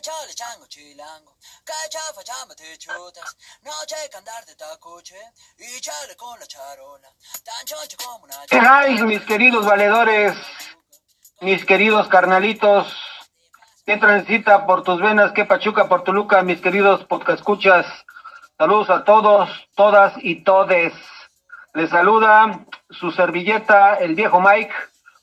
chale chango chilango, cacha fachama te chutas, noche cantar de tacoche, y chale con la charola, tan choncho como una ¿Qué hay, mis queridos valedores? Mis queridos carnalitos, ¿qué transita por tus venas? ¿Qué pachuca por Toluca? Mis queridos podcascuchas, saludos a todos, todas y todes. Les saluda su servilleta, el viejo Mike,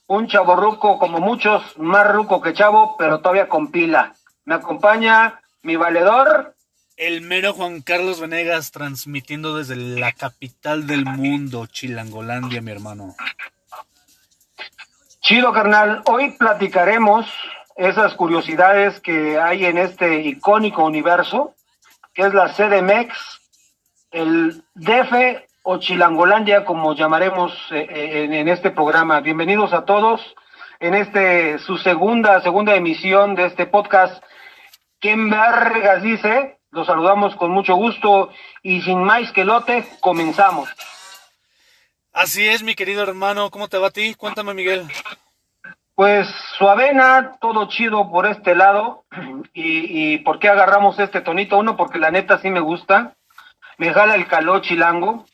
un chavo ruco como muchos, más ruco que chavo, pero todavía con pila. Me acompaña mi valedor, El mero Juan Carlos Venegas transmitiendo desde la capital del mundo, Chilangolandia, mi hermano. Chido, carnal. Hoy platicaremos esas curiosidades que hay en este icónico universo, que es la CDMX, el DF o Chilangolandia, como llamaremos eh, eh, en, en este programa. Bienvenidos a todos en este su segunda segunda emisión de este podcast. ¿Quién vergas dice? Los saludamos con mucho gusto y sin más que lote, comenzamos. Así es, mi querido hermano. ¿Cómo te va a ti? Cuéntame, Miguel. Pues suavena, todo chido por este lado. Y, y ¿por qué agarramos este tonito? Uno, porque la neta sí me gusta. Me jala el calor chilango.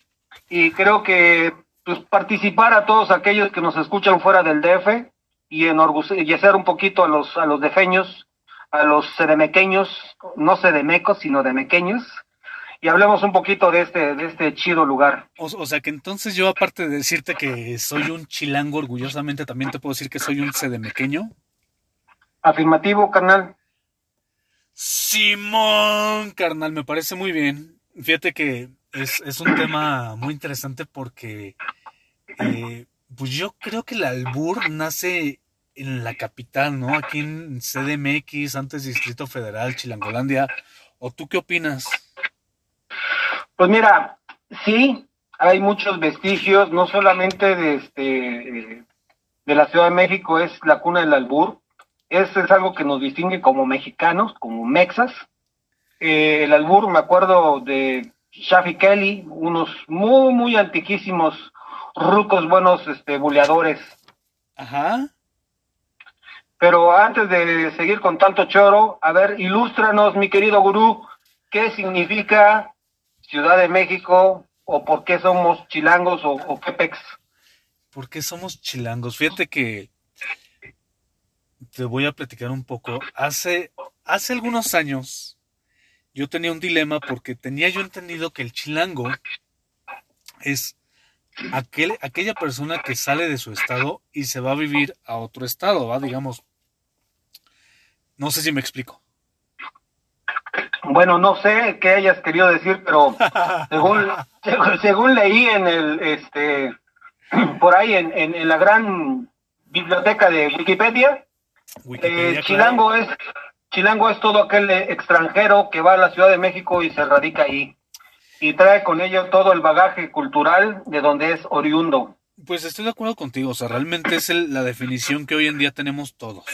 Y creo que pues, participar a todos aquellos que nos escuchan fuera del DF y enorgullecer un poquito a los, a los defeños, a los sedemequeños, no sedemecos, sino de mequeños. Y hablemos un poquito de este, de este chido lugar. O, o sea que entonces yo, aparte de decirte que soy un chilango orgullosamente, también te puedo decir que soy un sedemequeño. Afirmativo, carnal. Simón, carnal, me parece muy bien. Fíjate que es, es un tema muy interesante porque eh, pues yo creo que el albur nace en la capital, ¿no? Aquí en CDMX, antes Distrito Federal, Chilangolandia. ¿O tú qué opinas? Pues mira, sí, hay muchos vestigios, no solamente de este de la Ciudad de México es la cuna del albur, es, es algo que nos distingue como mexicanos, como mexas. Eh, el albur, me acuerdo de Shafi Kelly, unos muy, muy antiquísimos rucos buenos este, buleadores. Ajá. Pero antes de seguir con tanto choro, a ver, ilústranos, mi querido gurú, ¿qué significa Ciudad de México o por qué somos chilangos o, qué pex? ¿Por qué somos chilangos? Fíjate que te voy a platicar un poco. Hace, hace algunos años yo tenía un dilema porque tenía yo entendido que el chilango es aquel, aquella persona que sale de su estado y se va a vivir a otro estado, ¿va? Digamos. No sé si me explico. Bueno, no sé qué hayas querido decir, pero según, según, leí en el, este, por ahí en, en, en la gran biblioteca de Wikipedia, Wikipedia, eh, Chilango es Chilango es todo aquel extranjero que va a la Ciudad de México y se radica ahí y trae con ello todo el bagaje cultural de donde es oriundo. Pues estoy de acuerdo contigo, o sea, realmente es el- la definición que hoy en día tenemos todos.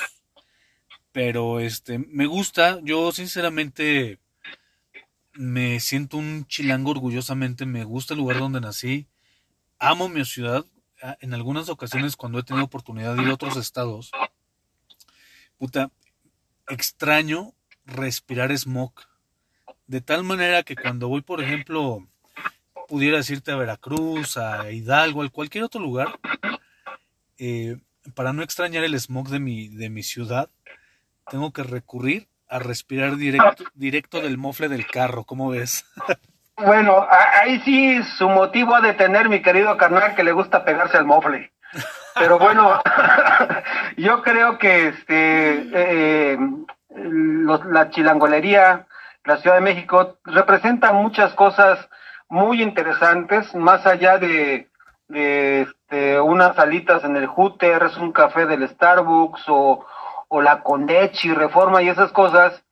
Pero este, me gusta, yo sinceramente me siento un chilango orgullosamente, me gusta el lugar donde nací, amo mi ciudad. Ah, En algunas ocasiones cuando he tenido oportunidad de ir a otros estados, puta, extraño respirar smog. De tal manera que cuando voy, por ejemplo, pudiera decirte a Veracruz, a Hidalgo, a cualquier otro lugar, eh, para no extrañar el smog de mi, de mi ciudad, tengo que recurrir a respirar directo, directo del mofle del carro, ¿cómo ves? Bueno, ahí sí su motivo ha de tener mi querido carnal que le gusta pegarse al mofle. Pero bueno, yo creo que este eh, la chilangolería, la Ciudad de México, representa muchas cosas muy interesantes, más allá de, de este, unas alitas en el Hooters, un café del Starbucks o, o la Condechi, Reforma y esas cosas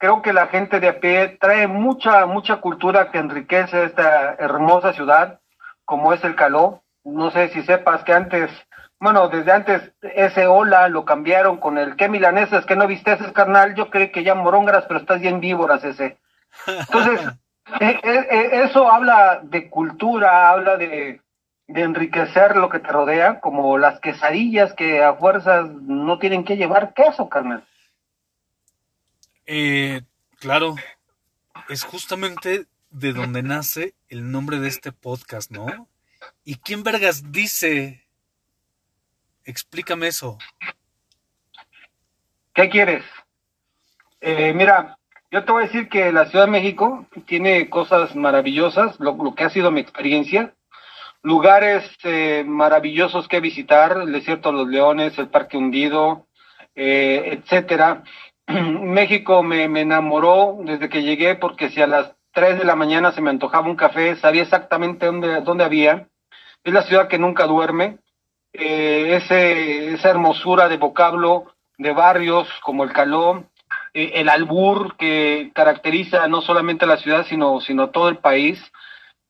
creo que la gente de a pie trae mucha, mucha cultura que enriquece esta hermosa ciudad, como es el Caló. No sé si sepas que antes, bueno, desde antes ese hola lo cambiaron con el que milanesas que no viste ese carnal, yo creo que ya morongas, pero estás bien víboras ese. Entonces, eh, eh, eh, eso habla de cultura, habla de, de enriquecer lo que te rodea, como las quesadillas que a fuerzas no tienen que llevar queso, carnal. Eh, claro, es justamente de donde nace el nombre de este podcast, ¿no? ¿Y quién vergas dice? Explícame eso. ¿Qué quieres? Eh, mira, yo te voy a decir que la Ciudad de México tiene cosas maravillosas, lo, lo que ha sido mi experiencia, lugares eh, maravillosos que visitar, el desierto de los leones, el Parque Hundido, eh, etcétera. México me, me enamoró desde que llegué porque si a las 3 de la mañana se me antojaba un café, sabía exactamente dónde, dónde había. Es la ciudad que nunca duerme. Eh, ese, esa hermosura de vocablo de barrios como el Caló, eh, el albur que caracteriza no solamente la ciudad, sino, sino todo el país.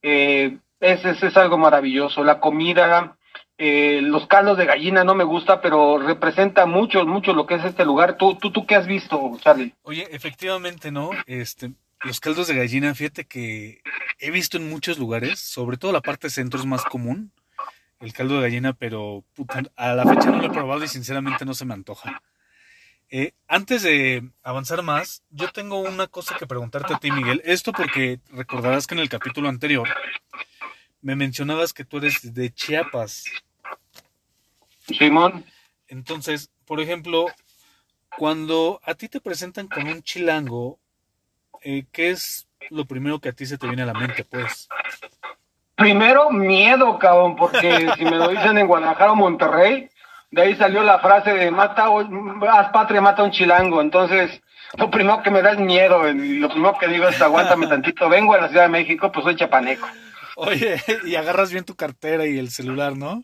Eh, es, es, es algo maravilloso. La comida, eh, los caldos de gallina no me gusta, pero representa mucho, mucho lo que es este lugar. ¿Tú, tú, tú qué has visto, Charlie? Oye, efectivamente, ¿no? Este, los caldos de gallina, fíjate que he visto en muchos lugares, sobre todo la parte centro es más común, el caldo de gallina, pero puta, a la fecha no lo he probado y sinceramente no se me antoja. Eh, antes de avanzar más, yo tengo una cosa que preguntarte a ti, Miguel. Esto porque recordarás que en el capítulo anterior me mencionabas que tú eres de Chiapas. Simón. Entonces, por ejemplo, cuando a ti te presentan con un chilango, eh, ¿qué es lo primero que a ti se te viene a la mente, pues? Primero, miedo, cabrón, porque si me lo dicen en Guadalajara o Monterrey, de ahí salió la frase de mata, haz patria, mata un chilango. Entonces, lo primero que me da es miedo, y lo primero que digo es aguántame tantito, vengo a la Ciudad de México, pues soy chapaneco. Oye, y agarras bien tu cartera y el celular, ¿no?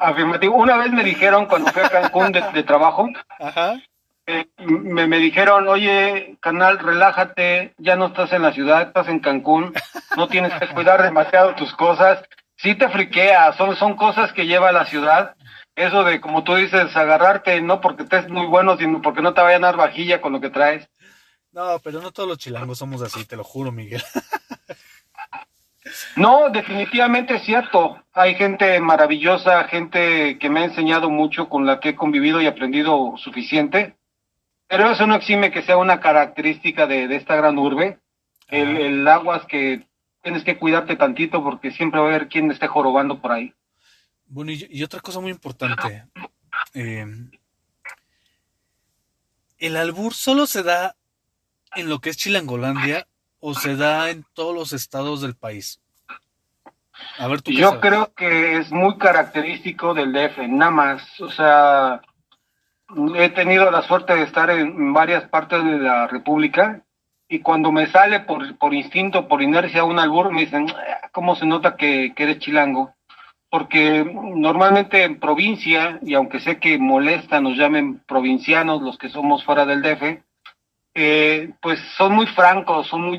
Afirmativo. Una vez me dijeron cuando fui a Cancún de, de trabajo, Ajá. eh, me, me dijeron, oye, canal, relájate, ya no estás en la ciudad, estás en Cancún, no tienes que cuidar demasiado tus cosas. Sí te friquea, son, son cosas que lleva a la ciudad. Eso de, como tú dices, agarrarte, no porque estés muy bueno, sino porque no te vayan a dar vajilla con lo que traes. No, pero no todos los chilangos somos así, te lo juro, Miguel. No, definitivamente es cierto. Hay gente maravillosa, gente que me ha enseñado mucho, con la que he convivido y aprendido suficiente. Pero eso no exime que sea una característica de, de esta gran urbe. El, el aguas que tienes que cuidarte tantito porque siempre va a haber quien esté jorobando por ahí. Bueno, y, y otra cosa muy importante. Eh, ¿El albur solo se da en lo que es Chilangolandia o se da en todos los estados del país? A ver, tú qué Yo creo que es muy característico del DF, nada más. O sea, he tenido la suerte de estar en varias partes de la República y cuando me sale por, por instinto, por inercia un albur, me dicen, "Ah, ¿cómo se nota que, que eres chilango? Porque normalmente en provincia, y aunque sé que molesta, nos llamen provincianos los que somos fuera del DF, eh, pues son muy francos, son muy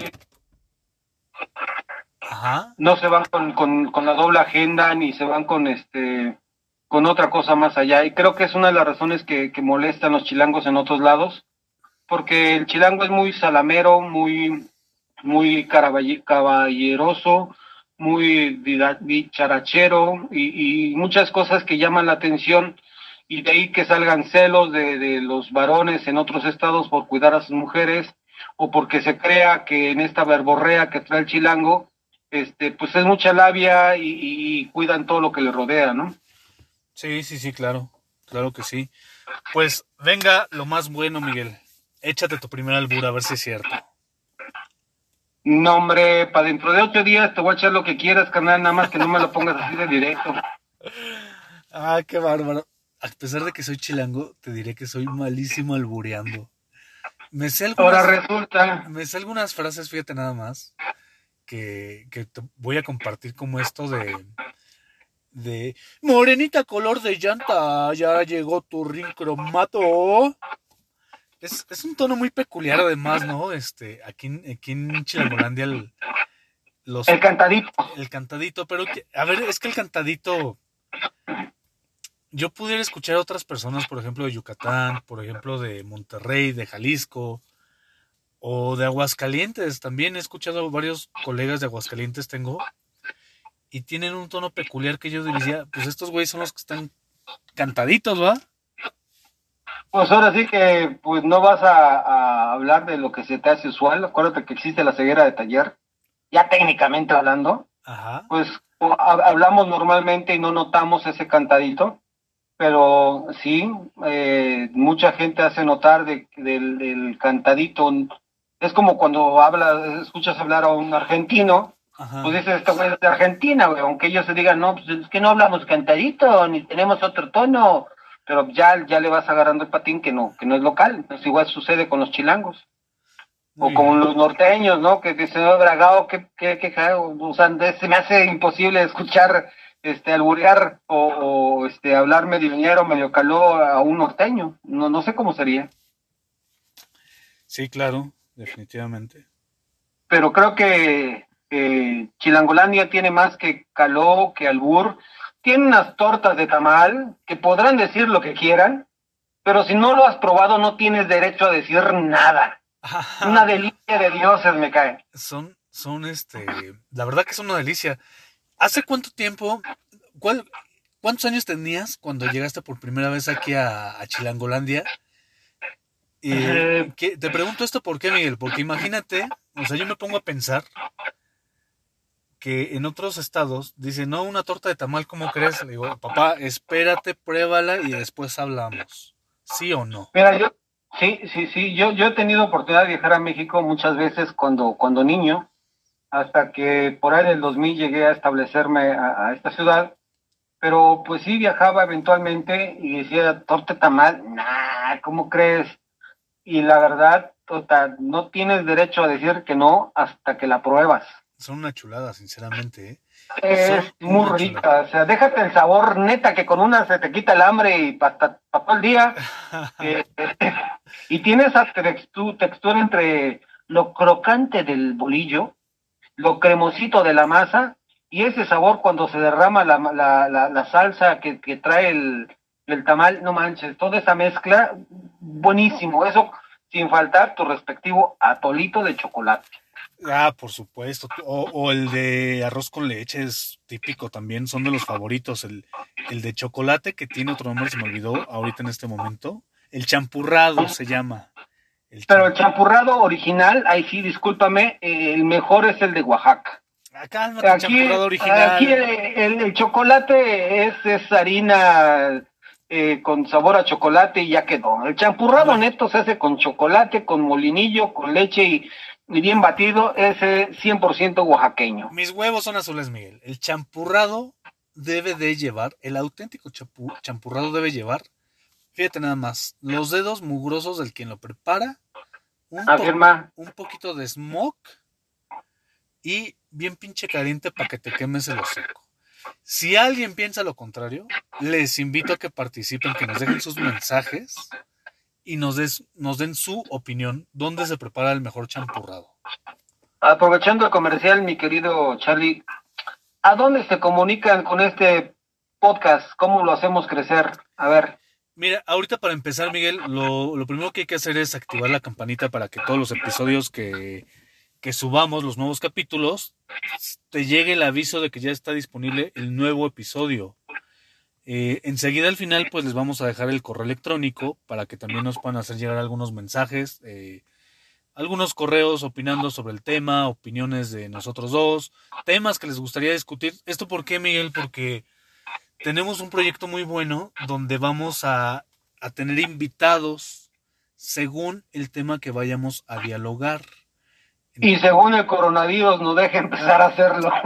Ajá. no se van con, con, la doble agenda ni se van con este con otra cosa más allá y creo que es una de las razones que, que molestan los chilangos en otros lados porque el chilango es muy salamero muy muy caballeroso muy dicharachero y, y muchas cosas que llaman la atención y de ahí que salgan celos de, de los varones en otros estados por cuidar a sus mujeres o porque se crea que en esta verborrea que trae el chilango este, pues es mucha labia y, cuidan todo lo que le rodea, ¿no? Sí, sí, sí, claro. Claro que sí. Pues venga lo más bueno, Miguel. Échate tu primer albur a ver si es cierto. No, hombre, para dentro de ocho días te voy a echar lo que quieras, canal, nada más que no me lo pongas así de directo. Ah, qué bárbaro. A pesar de que soy chilango, te diré que soy malísimo albureando. Me sé algunas, Ahora resulta, me sé algunas frases, fíjate nada más, que, que te voy a compartir como esto de, de Morenita color de llanta, ya llegó tu ring cromato. Es, es un tono muy peculiar además, ¿no? Este, aquí, en- aquí en Chilangolandia el, los, el cantadito. el cantadito, pero que, a ver, es que el cantadito, yo pudiera escuchar a otras personas, por ejemplo, de Yucatán, por ejemplo, de Monterrey, de Jalisco, o de Aguascalientes, también he escuchado a varios colegas de Aguascalientes, tengo, y tienen un tono peculiar que yo diría, pues estos güeyes son los que están cantaditos, ¿va? Pues ahora sí que pues no vas a, a, hablar de lo que se te hace usual. Acuérdate que existe la ceguera de taller, ya técnicamente hablando. Ajá. Pues hablamos normalmente y no notamos ese cantadito, pero sí, eh, mucha gente hace notar de, del, del cantadito. Es como cuando hablas, escuchas hablar a un argentino, Ajá. pues dices, esto es de Argentina, güey, aunque ellos se digan, no, pues es que no hablamos cantadito, ni tenemos otro tono pero ya, ya le vas agarrando el patín que no, que no es local. Entonces igual sucede con los chilangos. Muy o con los norteños, ¿no? Que dicen, oh, bragado, que, que, que, o sea, se me hace imposible escuchar, este, alburear o, o este, hablar medio ñero, medio caló a un norteño. No, no sé cómo sería. Sí, claro, definitivamente. Pero creo que eh, Chilangolandia tiene más que caló, que albur, tiene unas tortas de tamal que podrán decir lo que quieran, pero si no lo has probado no tienes derecho a decir nada. Una delicia de dioses me cae. Son, son este, la verdad que son una delicia. ¿Hace cuánto tiempo, cuál, cuántos años tenías cuando llegaste por primera vez aquí a, a Chilangolandia? Eh, ¿qué- te pregunto esto por qué, Miguel, porque imagínate, o sea, yo me pongo a pensar que en otros estados dicen, no, una torta de tamal, ¿cómo crees? Le digo, papá, espérate, pruébala y después hablamos. ¿Sí o no? Mira, yo, sí, sí, sí, yo, yo he tenido oportunidad de viajar a México muchas veces cuando, cuando niño, hasta que por ahí del 2000 llegué a establecerme a, a esta ciudad, pero pues sí viajaba eventualmente y decía, torta de tamal, nah, ¿cómo crees? Y la verdad, tota, no tienes derecho a decir que no hasta que la pruebas. Son una chulada, sinceramente, ¿eh? Es Son muy rica, o sea, déjate el sabor neta que con una se te quita el hambre y para todo el día. Eh, y tiene esa textu- textura entre lo crocante del bolillo, lo cremosito de la masa y ese sabor cuando se derrama la, la, la, la salsa que, que trae el, el tamal, no manches, toda esa mezcla, buenísimo. Eso sin faltar tu respectivo atolito de chocolate. Ah, por supuesto. O, o el de arroz con leche es típico también, son de los favoritos. El, el de chocolate, que tiene otro nombre, se me olvidó ahorita en este momento. El champurrado se llama. El Pero el champ- champurrado original, ahí sí, discúlpame, eh, el mejor es el de Oaxaca. Ah, cálmate, el Aquí, champurrado original. aquí el, el chocolate es, es harina eh, con sabor a chocolate y ya quedó. El champurrado neto se hace con chocolate, con molinillo, con leche y, y bien batido, ese 100% oaxaqueño. Mis huevos son azules, Miguel. El champurrado debe de llevar, el auténtico champurrado debe llevar, fíjate nada más, los dedos mugrosos del quien lo prepara, un, po- un poquito de smoke y bien pinche caliente para que te quemes el hocico. Si alguien piensa lo contrario, les invito a que participen, que nos dejen sus mensajes y nos, des, nos den su opinión, dónde se prepara el mejor champurrado. Aprovechando el comercial, mi querido Charlie, ¿a dónde se comunican con este podcast? ¿Cómo lo hacemos crecer? A ver. Mira, ahorita para empezar, Miguel, lo, lo primero que hay que hacer es activar la campanita para que todos los episodios que, que subamos, los nuevos capítulos, te llegue el aviso de que ya está disponible el nuevo episodio. Eh, enseguida al final, pues les vamos a dejar el correo electrónico para que también nos puedan hacer llegar algunos mensajes, eh, algunos correos opinando sobre el tema, opiniones de nosotros dos, temas que les gustaría discutir. ¿Esto por qué, Miguel? Porque tenemos un proyecto muy bueno donde vamos a, a tener invitados según el tema que vayamos a dialogar. Y según el coronavirus nos deje empezar a hacerlo.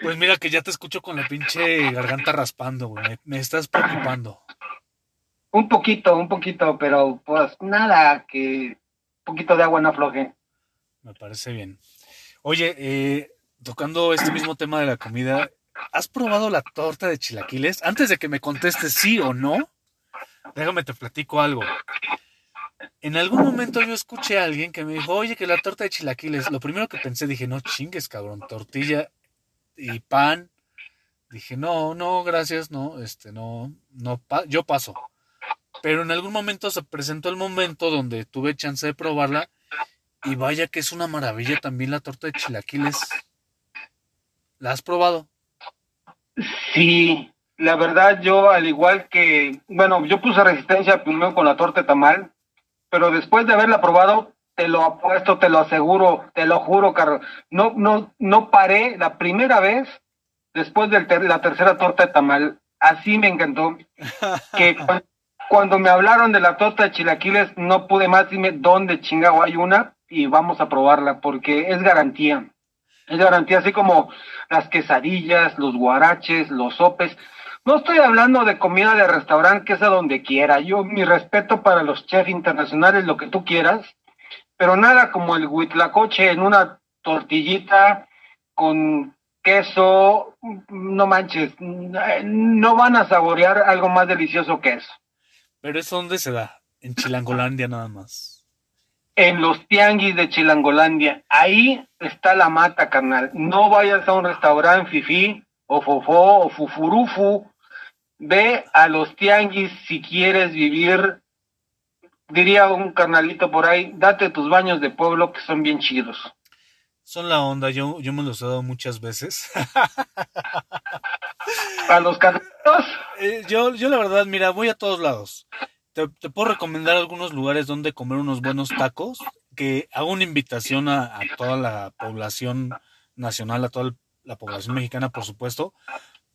Pues mira que ya te escucho con la pinche garganta raspando, güey. Me, me estás preocupando. un poquito, un poquito, pero pues nada, que un poquito de agua no afloje. Me parece bien. Oye, eh, tocando este mismo tema de la comida, ¿has probado la torta de chilaquiles? Antes de que me contestes sí o no, déjame te platico algo. En algún momento yo escuché a alguien que me dijo, oye, que la torta de chilaquiles, lo primero que pensé, dije, no chingues, cabrón, tortilla y pan. Dije, no, no, gracias, no, este, no, no, pa- yo paso. Pero en algún momento se presentó el momento donde tuve chance de probarla y vaya que es una maravilla también la torta de chilaquiles. ¿La has probado? Sí, la verdad yo al igual que, bueno, yo puse resistencia primero con la torta tamal, pero después de haberla probado, te lo apuesto, te lo aseguro, te lo juro, Carlos, no, no, no paré la primera vez después de la tercera torta de tamal. Así me encantó. que cuando, me hablaron de la torta de chilaquiles, no pude más dime dónde chingado hay una y vamos a probarla porque es garantía. Es garantía, así como las quesadillas, los guaraches, los sopes. No estoy hablando de comida de restaurante, que es a donde quiera. Yo, mi respeto para los chefs internacionales, lo que tú quieras, pero nada como el huitlacoche en una tortillita con queso, no manches, no van a saborear algo más delicioso que eso. Pero eso dónde se da? En Chilangolandia nada más. En los tianguis de Chilangolandia. Ahí está la mata, carnal. No vayas a un restaurante fifí o fofó o fufurufu. Ve a los tianguis si quieres vivir, diría un carnalito por ahí, date tus baños de pueblo que son bien chidos son la onda, yo, yo me los he dado muchas veces. ¿A los carritos? Eh, yo, yo la verdad, mira, voy a todos lados. Te, puedo recomendar algunos lugares donde comer unos buenos tacos, que hago una invitación a, toda la población nacional, a toda la población mexicana, por supuesto,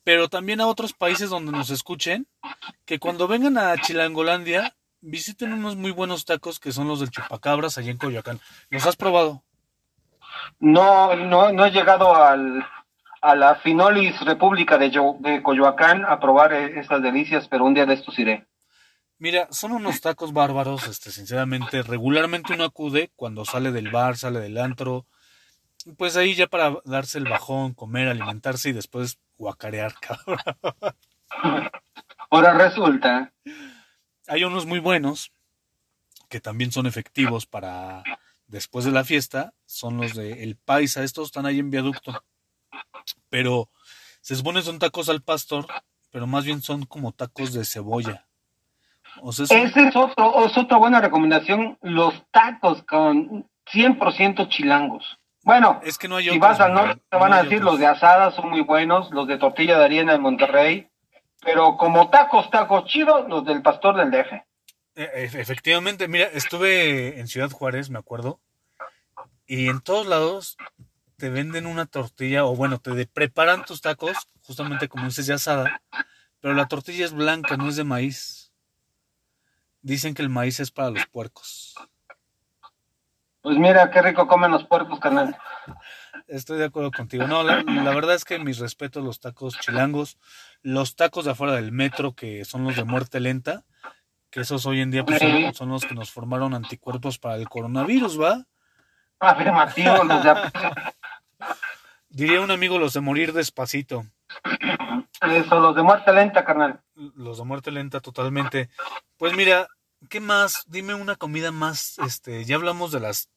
pero también a otros países donde nos escuchen, que cuando vengan a Chilangolandia, visiten unos muy buenos tacos que son los del Chupacabras allá en Coyoacán. ¿Los has probado? No, no, no he llegado al, a la Finolis República de, de Coyoacán a probar e, estas delicias, pero un día de estos iré. Mira, son unos tacos bárbaros, este, sinceramente, regularmente uno acude cuando sale del bar, sale del antro, pues ahí ya para darse el bajón, comer, alimentarse y después guacarear, cabrón. Ahora resulta. Hay unos muy buenos que también son efectivos para después de la fiesta son los de El Paisa. Estos están ahí en viaducto. Pero se supone son tacos al pastor, pero más bien son como tacos de cebolla. O Ese es, otro, es otra buena recomendación, los tacos con 100% chilangos. Bueno, es que no hay si vas al norte te van a decir los de asada son muy buenos, los de tortilla de harina de Monterrey, pero como tacos, tacos chidos, los del pastor del DF. E, efectivamente, mira, estuve en Ciudad Juárez, me acuerdo, y en todos lados te venden una tortilla, o bueno, te preparan tus tacos, justamente como dices de asada, pero la tortilla es blanca, no es de maíz. Dicen que el maíz es para los puercos. Pues mira, qué rico comen los puercos, carnal. Estoy de acuerdo contigo. No, la, verdad es que mis respetos los tacos chilangos, los tacos de afuera del metro, que son los de muerte lenta, que esos hoy en día pues, son, los que nos formaron anticuerpos para el coronavirus, ¿va? Afirmativo, los de... Diría un amigo los de morir despacito. Eso, los de muerte lenta, carnal. Los de muerte lenta, totalmente. Pues mira, ¿qué más? Dime una comida más, este, ya hablamos de las,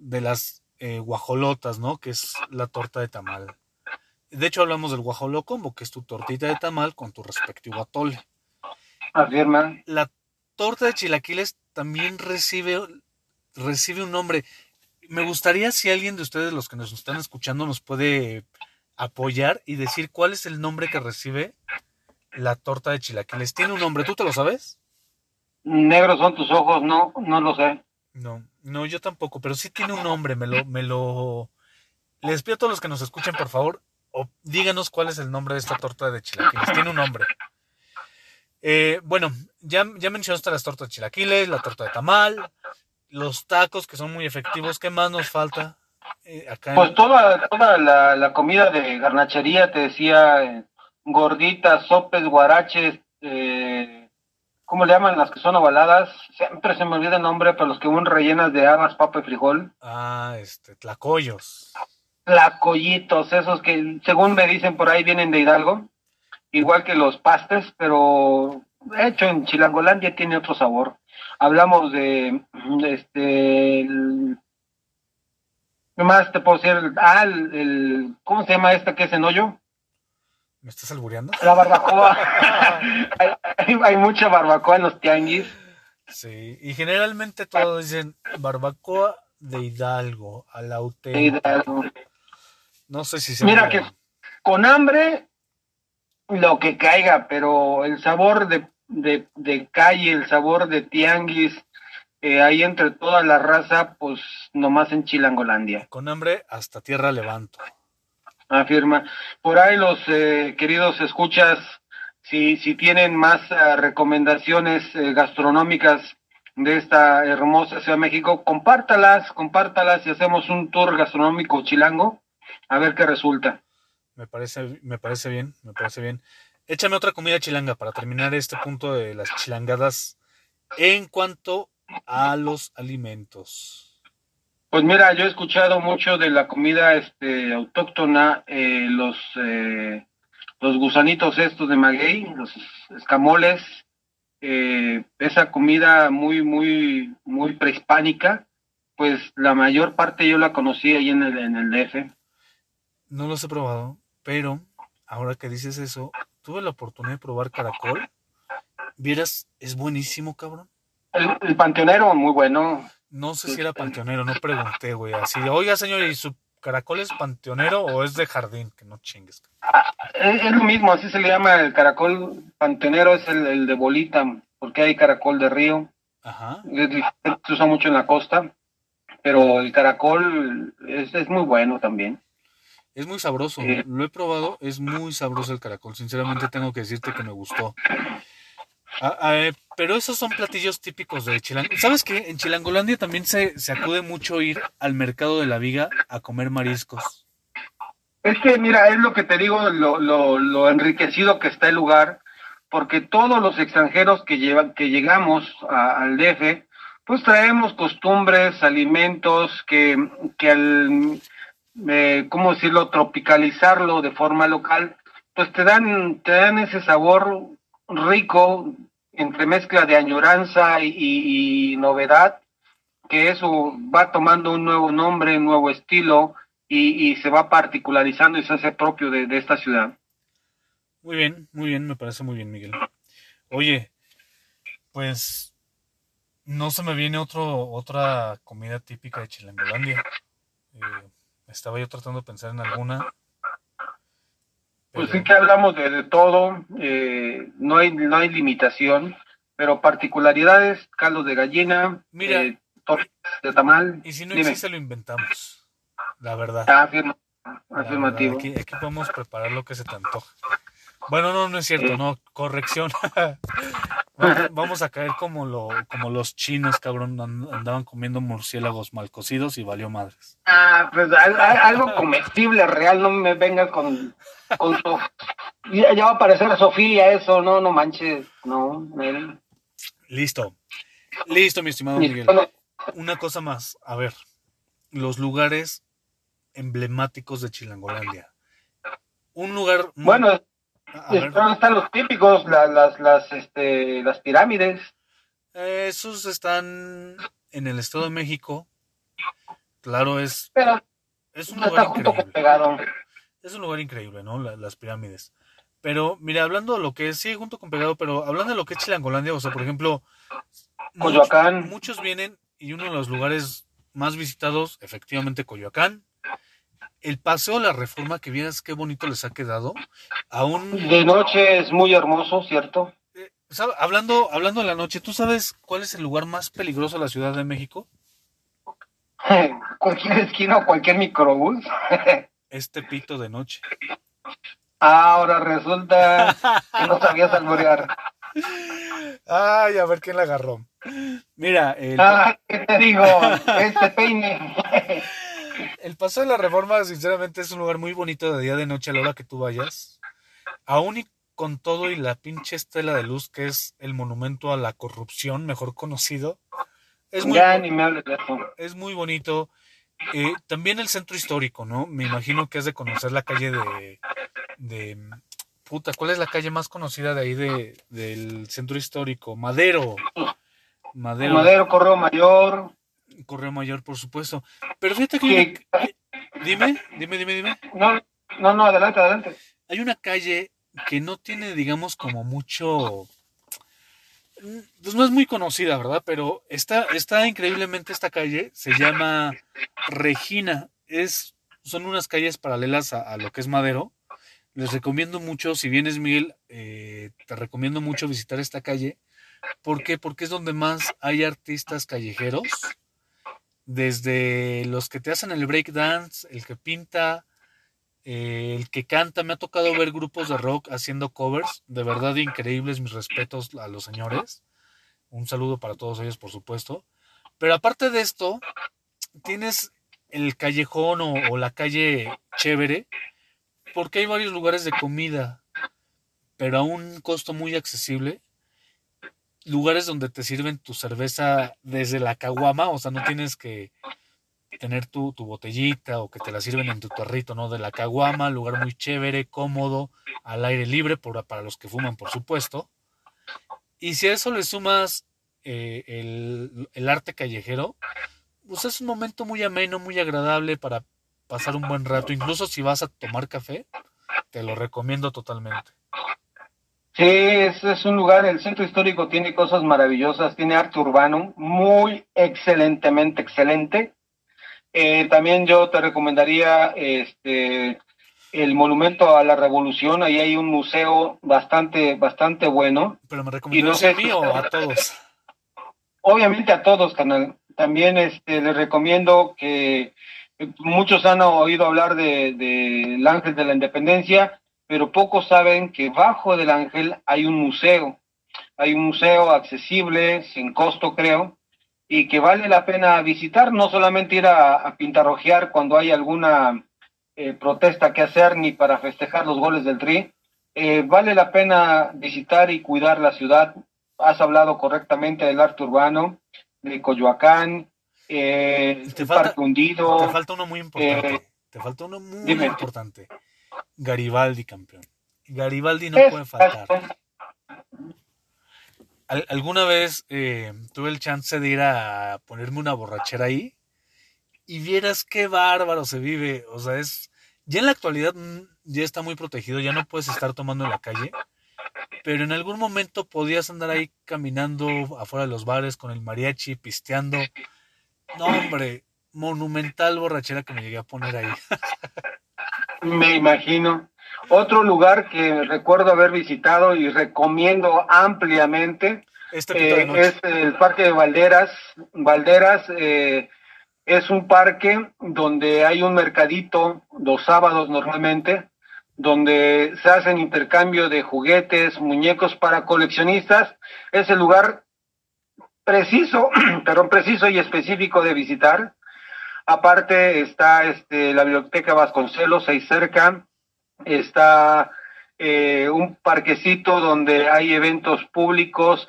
de las eh, guajolotas, ¿no? Que es la torta de tamal. De hecho, hablamos del guajolocombo, que es tu tortita de tamal con tu respectivo atole. Afirma. La torta de chilaquiles también recibe, recibe un nombre. Me gustaría si alguien de ustedes, los que nos están escuchando, nos puede apoyar y decir cuál es el nombre que recibe la torta de chilaquiles. ¿Tiene un nombre? ¿Tú te lo sabes? Negros son tus ojos, no, no lo sé. No, no, yo tampoco, pero sí tiene un nombre, me lo, me lo... Les pido a todos los que nos escuchen, por favor, o díganos cuál es el nombre de esta torta de chilaquiles. Tiene un nombre. Eh, bueno, ya, ya mencionaste las tortas de chilaquiles, la torta de tamal, los tacos que son muy efectivos. ¿Qué más nos falta? Eh, acá pues toda, toda la, comida de garnachería, te decía, eh, gorditas, sopes, guaraches, ¿cómo le llaman las que son ovaladas? Siempre se me olvida el nombre, pero los que van rellenas de habas, papa y frijol. Ah, este, tlacoyos. Tlacoyitos, esos que según me dicen por ahí vienen de Hidalgo igual que los pastes, pero hecho en Chilangolandia tiene otro sabor. Hablamos de, este, ¿qué más te puedo decir? Ah, el, ¿cómo se llama esta que es en hoyo? ¿Me estás albureando? La barbacoa. hay, mucha barbacoa en los tianguis. Sí, y generalmente todos dicen barbacoa de Hidalgo, a la Hidalgo. No sé si se Mira que con hambre lo que caiga, pero el sabor de, de, de calle, el sabor de tianguis, eh, ahí entre toda la raza, pues nomás en Chilangolandia. Con hambre hasta tierra levanto. Afirma. Por ahí los eh, queridos escuchas, si, si tienen más eh, recomendaciones eh, gastronómicas de esta hermosa Ciudad de México, compártalas, compártalas y hacemos un tour gastronómico chilango, a ver qué resulta. Me parece, me parece bien, me parece bien. Échame otra comida chilanga para terminar este punto de las chilangadas en cuanto a los alimentos. Pues mira, yo he escuchado mucho de la comida este autóctona, eh, los eh, los gusanitos estos de maguey, los escamoles, eh, esa comida muy muy muy prehispánica, pues la mayor parte yo la conocí ahí en el en el DF. No los he probado, pero ahora que dices eso, tuve la oportunidad de probar caracol. Vieras, es buenísimo, cabrón. El, el panteonero muy bueno. No sé si era panteonero, no pregunté, güey. Así oiga, señor, ¿y su caracol es panteonero o es de jardín? Que no chingues. Es, es lo mismo, así se le llama el caracol panteonero, es el, el de bolita, porque hay caracol de río. Ajá. Se usa mucho en la costa, pero el caracol es, es muy bueno también. Es muy sabroso. Sí. Lo he probado, es muy sabroso el caracol. Sinceramente tengo que decirte que me gustó. Ah, ah, eh, pero esos son platillos típicos de Chilango. ¿Sabes qué? En Chilangolandia también se, se acude mucho ir al mercado de la viga a comer mariscos. Es que, mira, es lo que te digo, lo, lo, lo enriquecido que está el lugar, porque todos los extranjeros que, llevan, que llegamos a- al DF, pues traemos costumbres, alimentos que, que al, eh, ¿cómo decirlo?, tropicalizarlo de forma local, pues te dan, te dan ese sabor rico, entre mezcla de añoranza y, novedad, que eso va tomando un nuevo nombre, un nuevo estilo, y, se va particularizando y se hace propio de, de esta ciudad. Muy bien, muy bien, me parece muy bien, Miguel. Oye, pues no se me viene otro, otra comida típica de Chilangolandia. Eh, estaba yo tratando de pensar en alguna. Pues sí que hablamos de, de todo, eh, no hay no hay limitación, pero particularidades, caldos de gallina, Mira. eh, tortas de tamal. Y si no Dime. existe, lo inventamos. La verdad. Ah, afirma- afirmativo. verdad, Aquí, aquí podemos preparar lo que se te antoja. Bueno, no, no es cierto, no, corrección. vamos, vamos a caer como, lo, como los chinos, cabrón, and- andaban comiendo murciélagos mal cocidos y valió madres. Ah, pues al- al- algo comestible, real, no me vengas con, con. Ya, ya va a parecer Sofía eso, no, no manches, no. Listo. Listo, mi estimado Miguel. Una cosa más, a ver, los lugares emblemáticos de Chilangolandia. Un lugar... muy- bueno, están, los típicos, la- las, las, este, las pirámides. esos están en el Estado de México. Claro, es, Pero es un está lugar junto con pegado. Es un lugar increíble, ¿no? La- las pirámides. Pero, mira, hablando de lo que es, sí, junto con Pegado, pero hablando de lo que es Chilangolandia, o sea, por ejemplo, Coyoacán. muchos vienen y uno de los lugares más visitados, efectivamente, Coyoacán. El Paseo de la Reforma, que vieras qué bonito les ha quedado. Aún, De noche es muy hermoso, ¿cierto? eh, hablando, hablando de la noche, ¿tú sabes cuál es el lugar más peligroso de la Ciudad de México? cualquier esquina o cualquier microbús. Este pito de noche. Ahora resulta que no sabías alborear. Ay, a ver quién la agarró. Mira, el, Ah, ¿qué te digo? Este peine. El Paseo de la Reforma, sinceramente, es un lugar muy bonito de día de noche a la hora que tú vayas. Aún y con todo y la pinche estela de luz que es el monumento a la corrupción, mejor conocido. Es muy, ya ni me hables de eso. es muy bonito. Eh, también el centro histórico, ¿no? Me imagino que has de conocer la calle de, de... Puta, ¿cuál es la calle más conocida de ahí de, del centro histórico? Madero. Madero. Madero, Correo Mayor. Correo Mayor, por supuesto. Pero fíjate que... que- hay una- Dime, dime, dime, dime. No, no, no, adelante, adelante. hay una calle que no tiene, digamos, como mucho. Pues no es muy conocida, ¿verdad? Pero está, está increíblemente esta calle. Se llama Regina. Es, son unas calles paralelas a, lo que es Madero. les recomiendo mucho, si vienes Miguel, eh, te recomiendo mucho visitar esta calle. ¿Por qué? Porque es donde más hay artistas callejeros, desde los que te hacen el breakdance, el que pinta, eh, el que canta. Me ha tocado ver grupos de rock haciendo covers, de verdad increíbles, mis respetos a los señores. Un saludo para todos ellos, por supuesto. Pero aparte de esto, tienes el callejón o, o la calle chévere, porque hay varios lugares de comida, pero a un costo muy accesible. Lugares donde te sirven tu cerveza desde la caguama, o sea, no tienes que tener tu, tu botellita o que te la sirven en tu tarrito, ¿no? De la caguama, lugar muy chévere, cómodo, al aire libre, por, para los que fuman, por supuesto. Y si a eso le sumas eh, el, el arte callejero, pues es un momento muy ameno, muy agradable para pasar un buen rato. Incluso si vas a tomar café, te lo recomiendo totalmente. Sí, es, es un lugar, el centro histórico tiene cosas maravillosas, tiene arte urbano muy excelentemente excelente. Eh, también yo te recomendaría este el monumento a la revolución, ahí hay un museo bastante, bastante bueno. Pero me Y recomiendo no sé a mí si- o a todos. Obviamente a todos, canal. También este, les recomiendo que muchos han oído hablar de, de el Ángel de la Independencia, pero pocos saben que bajo del Ángel hay un museo. Hay un museo accesible, sin costo creo, y que vale la pena visitar, no solamente ir a, a pintarrojear cuando hay alguna eh, protesta que hacer, ni para festejar los goles del Tri. Eh, vale la pena visitar y cuidar la ciudad. Has hablado correctamente del arte urbano, de Coyoacán, eh, Te falta- Parque Hundido. Te falta uno muy importante. eh, te falta uno muy dime. importante. Garibaldi, campeón. Garibaldi no Es- puede faltar. Al- alguna vez eh, tuve el chance de ir a ponerme una borrachera ahí y vieras qué bárbaro se vive. O sea, es. Ya en la actualidad mm, ya está muy protegido, ya no puedes estar tomando en la calle. Pero en algún momento podías andar ahí caminando afuera de los bares con el mariachi, pisteando. No, hombre, monumental borrachera que me llegué a poner ahí. Me imagino. Otro lugar que recuerdo haber visitado y recomiendo ampliamente Este eh, es el Parque de Valderas. Valderas eh, es un parque donde hay un mercadito los sábados normalmente, donde se hacen intercambio de juguetes, muñecos para coleccionistas. Es el lugar preciso, perdón, preciso y específico de visitar. Aparte está este, la Biblioteca Vasconcelos ahí cerca, está eh, un parquecito donde hay eventos públicos,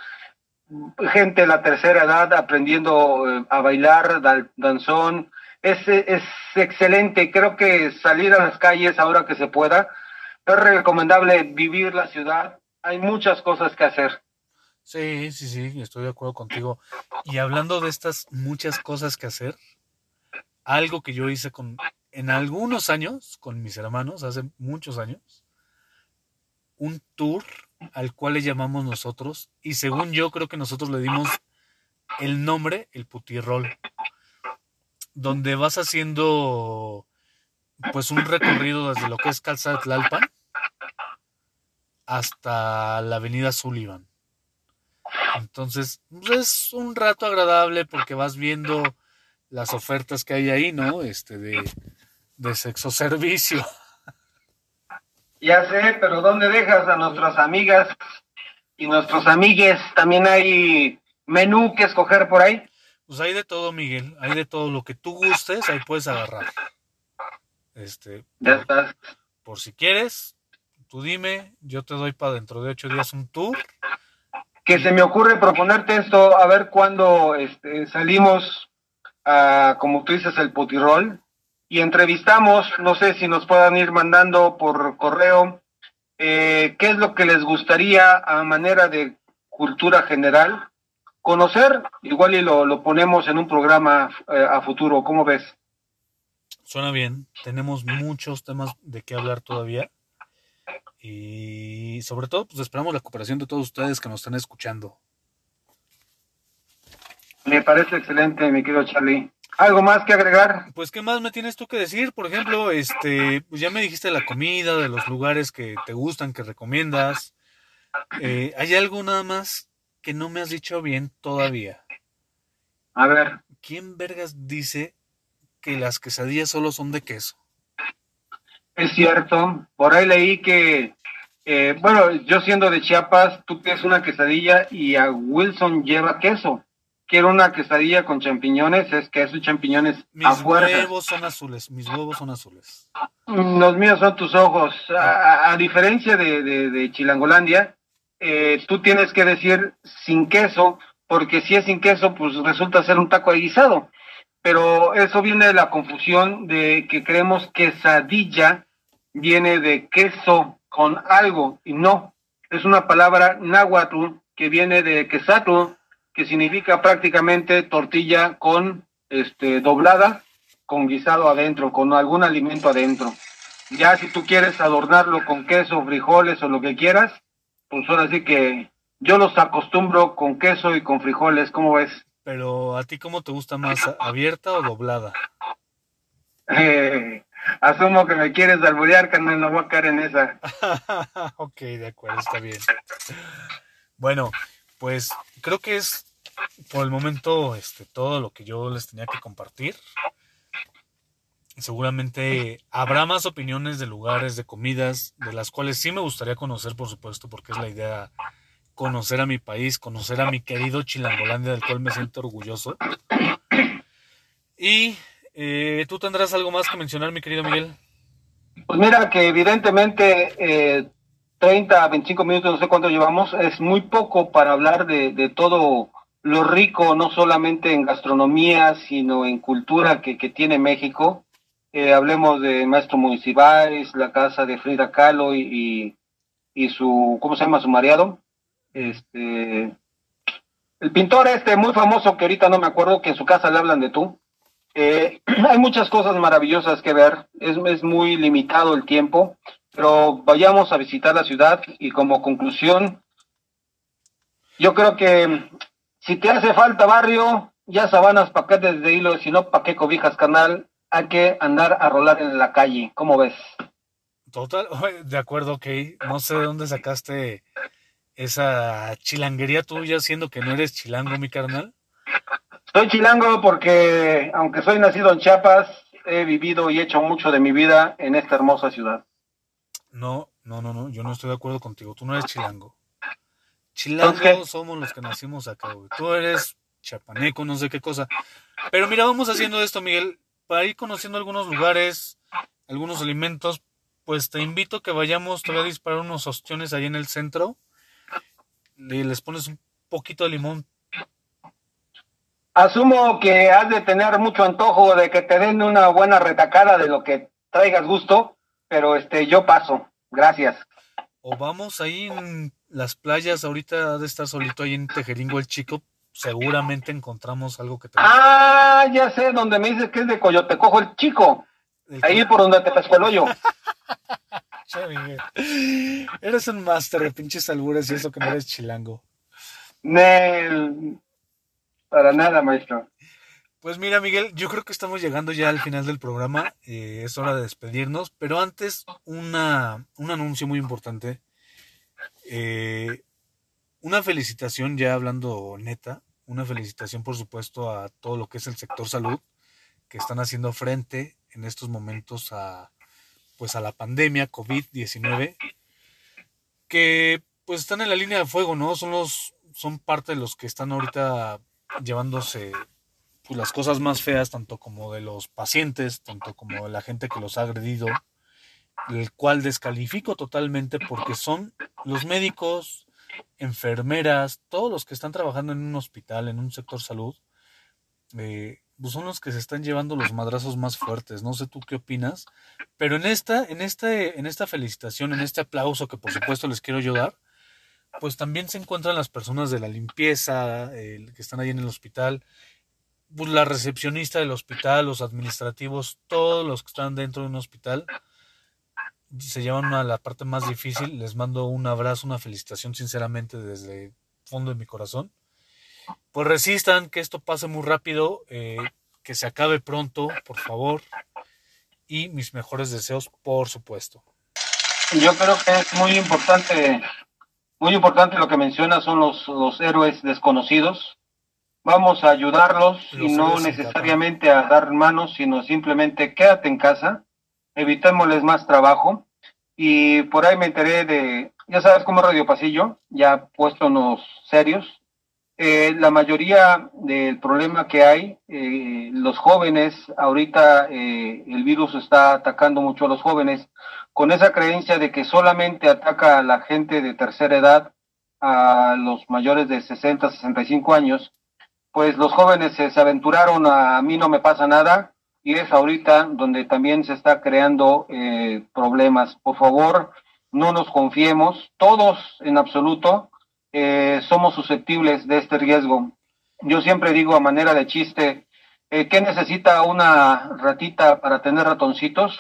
gente de la tercera edad aprendiendo eh, a bailar, danzón. Es, es excelente, creo que salir a las calles ahora que se pueda, es recomendable vivir la ciudad, hay muchas cosas que hacer. Sí, sí, sí, estoy de acuerdo contigo. Y hablando de estas muchas cosas que hacer, algo que yo hice con en algunos años con mis hermanos, hace muchos años, un tour al cual le llamamos nosotros, y según yo creo que nosotros le dimos el nombre, el putirrol, donde vas haciendo pues un recorrido desde lo que es Calzada Tlalpan hasta la avenida Sullivan. Entonces, pues, es un rato agradable porque vas viendo las ofertas que hay ahí, ¿no? Este de, de sexo servicio. Ya sé, pero ¿dónde dejas a nuestras amigas y nuestros amigues? También hay menú que escoger por ahí. Pues hay de todo, Miguel, hay de todo lo que tú gustes, ahí puedes agarrar. Este, Ya estás. por si quieres, tú dime, yo te doy para dentro de ocho días un tour. Que se me ocurre proponerte esto, a ver cuándo este, salimos a, como tú dices, el putirol y entrevistamos, no sé si nos puedan ir mandando por correo, eh, qué es lo que les gustaría a manera de cultura general conocer, igual y lo, lo ponemos en un programa eh, a futuro, ¿cómo ves? Suena bien, tenemos muchos temas de qué hablar todavía. Y sobre todo, pues esperamos la cooperación de todos ustedes que nos están escuchando. Me parece excelente, mi querido Charlie. ¿Algo más que agregar? Pues, ¿qué más me tienes tú que decir? Por ejemplo, este, pues ya me dijiste la comida, de los lugares que te gustan, que recomiendas. Eh, ¿Hay algo nada más que no me has dicho bien todavía? A ver. ¿Quién vergas dice que las quesadillas solo son de queso? Es cierto. Por ahí leí que, eh, bueno, yo siendo de Chiapas, tú pides una quesadilla y a Wilson lleva queso quiero una quesadilla con champiñones, es queso y champiñones mis a huevos son azules, mis huevos son azules. Los míos son tus ojos. A, diferencia de, de, Chilangolandia, eh, tú tienes que decir sin queso, porque si es sin queso, pues resulta ser un taco de guisado. Pero eso viene de la confusión de que creemos quesadilla viene de queso con algo, y no. Es una palabra náhuatl que viene de quesatl, que significa prácticamente tortilla con este doblada, con guisado adentro, con algún alimento adentro. Ya si tú quieres adornarlo con queso, frijoles o lo que quieras, pues ahora sí que yo los acostumbro con queso y con frijoles, ¿cómo ves? Pero a ti cómo te gusta más, abierta o doblada? Eh, asumo que me quieres alburear, carnal, no voy a caer en esa. ok, de acuerdo, está bien. Bueno, pues creo que es por el momento este, todo lo que yo les tenía que compartir. Seguramente habrá más opiniones de lugares, de comidas, de las cuales sí me gustaría conocer, por supuesto, porque es la idea conocer a mi país, conocer a mi querido Chilangolandia, del cual me siento orgulloso. Y eh, tú tendrás algo más que mencionar, mi querido Miguel. Pues mira que evidentemente eh, 30 a 25 minutos, no sé cuánto llevamos, es muy poco para hablar de, todo lo rico, no solamente en gastronomía, sino en cultura que, tiene México. Eh, hablemos de Maestro Municipales, la casa de Frida Kahlo y, y, su, ¿cómo se llama? Su mareado. Este, el pintor este muy famoso que ahorita no me acuerdo, que en su casa le hablan de tú. Eh, hay muchas cosas maravillosas que ver, es, es muy limitado el tiempo pero vayamos a visitar la ciudad y como conclusión, yo creo que si te hace falta barrio, ya sabanas, paquetes de hilo, si no, pa' qué cobijas, canal, hay que andar a rolar en la calle. ¿Cómo ves? Total, de acuerdo, ok. No sé de dónde sacaste esa chilanguería tuya, siendo que no eres chilango, mi carnal. Soy chilango porque, aunque soy nacido en Chiapas, he vivido y hecho mucho de mi vida en esta hermosa ciudad. No, no, no, no, yo no estoy de acuerdo contigo. Tú no eres chilango. Chilango somos los que nacimos acá, güey. Tú eres chapaneco, no sé qué cosa. Pero mira, vamos haciendo esto, Miguel, para ir conociendo algunos lugares, algunos alimentos. Pues te invito a que vayamos, te voy a disparar unos ostiones ahí en el centro. Y les pones un poquito de limón. Asumo que has de tener mucho antojo de que te den una buena retacada de lo que traigas gusto pero este, yo paso. Gracias. O vamos ahí en las playas, ahorita de estar solito ahí en Tejeringo el chico, seguramente encontramos algo que te Ah, ya sé, donde me dices que es de Coyote, cojo el chico. ahí por donde te pesco el hoyo. Eres un máster de pinches albures y eso que no eres chilango. para nada, maestro. Pues mira, Miguel, yo creo que estamos llegando ya al final del programa. Eh, es hora de despedirnos. Pero antes, una, un anuncio muy importante. Eh, una felicitación, ya hablando neta, una felicitación, por supuesto, a todo lo que es el sector salud, que están haciendo frente en estos momentos a, pues, a la pandemia COVID-19, que pues están en la línea de fuego, ¿no? Son los, son parte de los que están ahorita llevándose pues, las cosas más feas, tanto como de los pacientes, tanto como de la gente que los ha agredido, el cual descalifico totalmente porque son los médicos, enfermeras, todos los que están trabajando en un hospital, en un sector salud, eh, pues son los que se están llevando los madrazos más fuertes. No sé tú qué opinas, pero en esta, en este, en esta felicitación, en este aplauso que por supuesto les quiero ayudar, pues también se encuentran las personas de la limpieza, que están ahí en el hospital, pues, la recepcionista del hospital, los administrativos, todos los que están dentro de un hospital, se llevan a la parte más difícil. Les mando un abrazo, una felicitación sinceramente desde el fondo de mi corazón. Pues resistan, que esto pase muy rápido. Eh, que se acabe pronto, por favor. Y mis mejores deseos, por supuesto. Yo creo que es muy importante, muy importante lo que menciona son los, los héroes desconocidos. Vamos a ayudarlos y no necesariamente a dar manos, sino simplemente quédate en casa, evitémosles más trabajo. Y por ahí me enteré de, ya sabes cómo Radio Pasillo, ya puestos serios, eh, la mayoría del problema que hay, eh, los jóvenes, ahorita eh, el virus está atacando mucho a los jóvenes, con esa creencia de que solamente ataca a la gente de tercera edad, a los mayores de 60, 65 años, pues los jóvenes se, aventuraron a, mí no me pasa nada, y es ahorita donde también se está creando problemas. Por favor, no nos confiemos, todos en absoluto, eh, somos susceptibles de este riesgo. Yo siempre digo a manera de chiste, eh, ¿qué necesita una ratita para tener ratoncitos?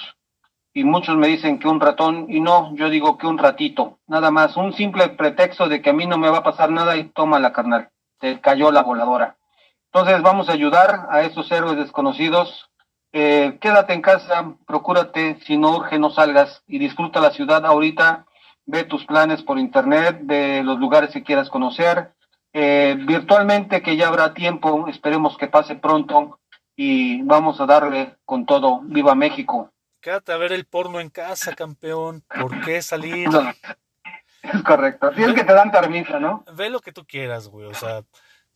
Y muchos me dicen que un ratón, y no, yo digo que un ratito, nada más, un simple pretexto de que a mí no me va a pasar nada y toma la carnal, te cayó la voladora. Entonces vamos a ayudar a estos héroes desconocidos. Eh, quédate en casa, procúrate, si no urge no salgas y disfruta la ciudad ahorita ve tus planes por internet, de los lugares que quieras conocer. Eh, virtualmente, que ya habrá tiempo, esperemos que pase pronto y vamos a darle con todo. ¡Viva México! Quédate a ver el porno en casa, campeón. ¿Por qué salir? es correcto. Así es que te dan permiso, ¿no? Ve lo que tú quieras, güey. O sea,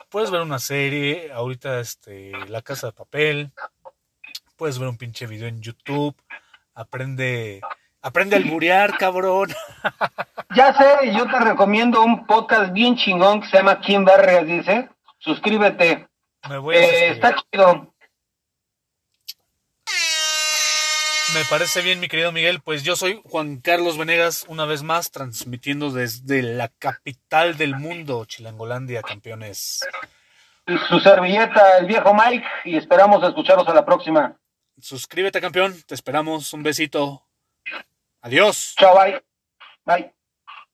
puedes ver una serie, ahorita este, La Casa de Papel, puedes ver un pinche video en YouTube, aprende Aprende a alburear, cabrón. Ya sé, yo te recomiendo un podcast bien chingón que se llama Kim Barrias, dice. Suscríbete. Me voy a eh, está chido. Me parece bien, mi querido Miguel. Pues yo soy Juan Carlos Venegas, una vez más, transmitiendo desde la capital del mundo, Chilangolandia, campeones. Su servilleta, el viejo Mike, y esperamos escucharlos a la próxima. Suscríbete, campeón. Te esperamos. Un besito. Adiós. Chao, bye. Bye.